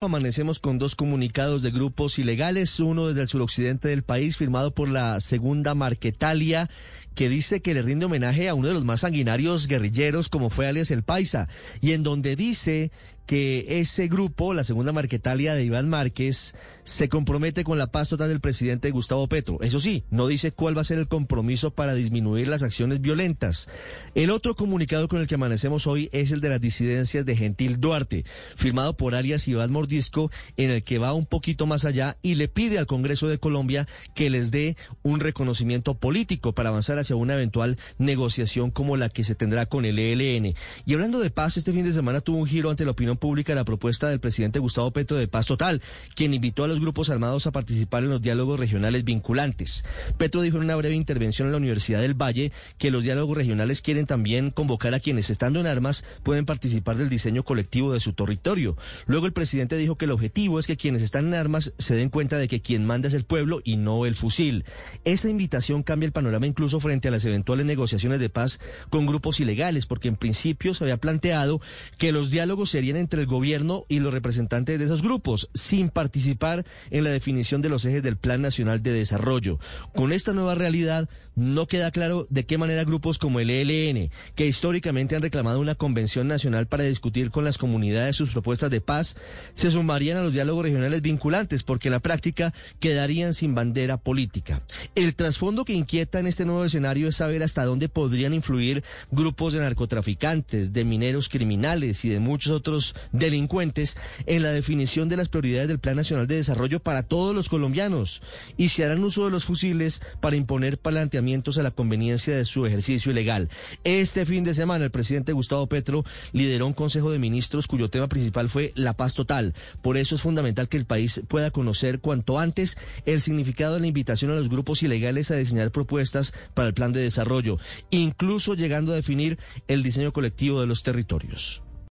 Amanecemos con dos comunicados de grupos ilegales, uno desde el suroccidente del país, firmado por la segunda Marquetalia, que dice que le rinde homenaje a uno de los más sanguinarios guerrilleros como fue alias El Paisa, y en donde dice que ese grupo, la segunda Marquetalia de Iván Márquez, se compromete con la paz total del presidente Gustavo Petro. Eso sí, no dice cuál va a ser el compromiso para disminuir las acciones violentas. El otro comunicado con el que amanecemos hoy es el de las disidencias de Gentil Duarte, firmado por alias Iván Mordisco, en el que va un poquito más allá y le pide al Congreso de Colombia que les dé un reconocimiento político para avanzar hacia una eventual negociación como la que se tendrá con el ELN. Y hablando de paz, este fin de semana tuvo un giro ante la opinión pública la propuesta del presidente Gustavo Petro de paz total, quien invitó a los grupos armados a participar en los diálogos regionales vinculantes. Petro dijo en una breve intervención en la Universidad del Valle que los diálogos regionales quieren también convocar a quienes estando en armas pueden participar del diseño colectivo de su territorio. Luego el presidente dijo que el objetivo es que quienes están en armas se den cuenta de que quien manda es el pueblo y no el fusil. Esa invitación cambia el panorama incluso frente a las eventuales negociaciones de paz con grupos ilegales, porque en principio se había planteado que los diálogos serían en entre el gobierno y los representantes de esos grupos, sin participar en la definición de los ejes del Plan Nacional de Desarrollo. Con esta nueva realidad, no queda claro de qué manera grupos como el ELN, que históricamente han reclamado una convención nacional para discutir con las comunidades sus propuestas de paz, se sumarían a los diálogos regionales vinculantes, porque en la práctica quedarían sin bandera política. El trasfondo que inquieta en este nuevo escenario es saber hasta dónde podrían influir grupos de narcotraficantes, de mineros criminales y de muchos otros delincuentes en la definición de las prioridades del Plan Nacional de Desarrollo para todos los colombianos y se harán uso de los fusiles para imponer planteamientos a la conveniencia de su ejercicio ilegal. Este fin de semana el presidente Gustavo Petro lideró un Consejo de Ministros cuyo tema principal fue la paz total. Por eso es fundamental que el país pueda conocer cuanto antes el significado de la invitación a los grupos ilegales a diseñar propuestas para el plan de desarrollo, incluso llegando a definir el diseño colectivo de los territorios.